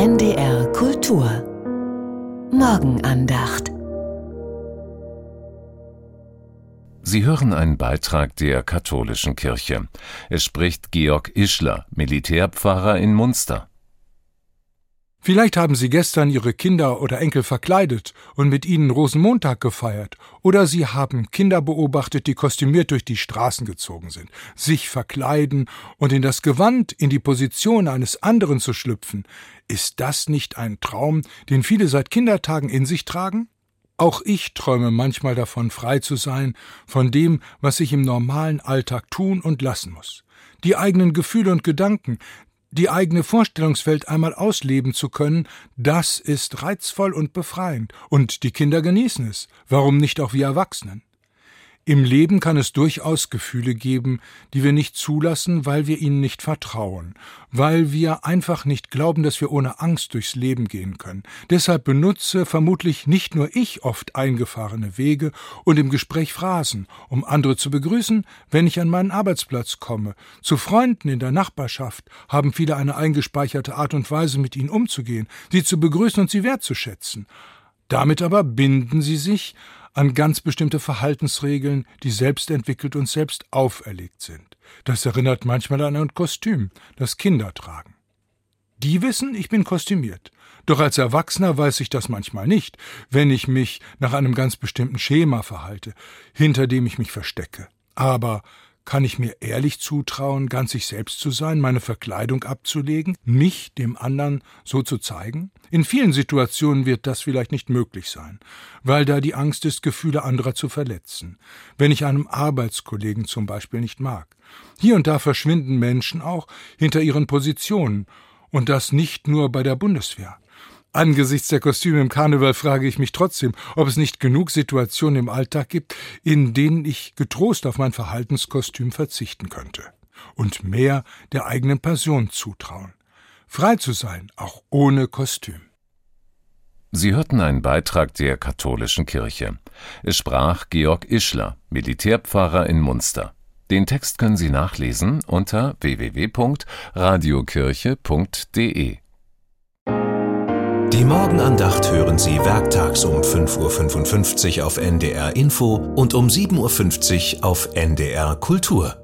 NDR Kultur Morgenandacht Sie hören einen Beitrag der katholischen Kirche. Es spricht Georg Ischler, Militärpfarrer in Munster. Vielleicht haben Sie gestern Ihre Kinder oder Enkel verkleidet und mit ihnen Rosenmontag gefeiert, oder Sie haben Kinder beobachtet, die kostümiert durch die Straßen gezogen sind. Sich verkleiden und in das Gewand, in die Position eines anderen zu schlüpfen, ist das nicht ein Traum, den viele seit Kindertagen in sich tragen? Auch ich träume manchmal davon, frei zu sein von dem, was ich im normalen Alltag tun und lassen muss. Die eigenen Gefühle und Gedanken, die eigene Vorstellungswelt einmal ausleben zu können, das ist reizvoll und befreiend, und die Kinder genießen es, warum nicht auch wir Erwachsenen? Im Leben kann es durchaus Gefühle geben, die wir nicht zulassen, weil wir ihnen nicht vertrauen, weil wir einfach nicht glauben, dass wir ohne Angst durchs Leben gehen können. Deshalb benutze vermutlich nicht nur ich oft eingefahrene Wege und im Gespräch Phrasen, um andere zu begrüßen, wenn ich an meinen Arbeitsplatz komme. Zu Freunden in der Nachbarschaft haben viele eine eingespeicherte Art und Weise, mit ihnen umzugehen, sie zu begrüßen und sie wertzuschätzen. Damit aber binden sie sich an ganz bestimmte Verhaltensregeln, die selbst entwickelt und selbst auferlegt sind. Das erinnert manchmal an ein Kostüm, das Kinder tragen. Die wissen, ich bin kostümiert. Doch als Erwachsener weiß ich das manchmal nicht, wenn ich mich nach einem ganz bestimmten Schema verhalte, hinter dem ich mich verstecke. Aber kann ich mir ehrlich zutrauen, ganz ich selbst zu sein, meine Verkleidung abzulegen, mich dem anderen so zu zeigen? In vielen Situationen wird das vielleicht nicht möglich sein, weil da die Angst ist, Gefühle anderer zu verletzen, wenn ich einem Arbeitskollegen zum Beispiel nicht mag. Hier und da verschwinden Menschen auch hinter ihren Positionen, und das nicht nur bei der Bundeswehr. Angesichts der Kostüme im Karneval frage ich mich trotzdem, ob es nicht genug Situationen im Alltag gibt, in denen ich getrost auf mein Verhaltenskostüm verzichten könnte und mehr der eigenen Person zutrauen. Frei zu sein, auch ohne Kostüm. Sie hörten einen Beitrag der katholischen Kirche. Es sprach Georg Ischler, Militärpfarrer in Munster. Den Text können Sie nachlesen unter www.radiokirche.de. Die Morgenandacht hören Sie werktags um 5.55 Uhr auf NDR Info und um 7.50 Uhr auf NDR Kultur.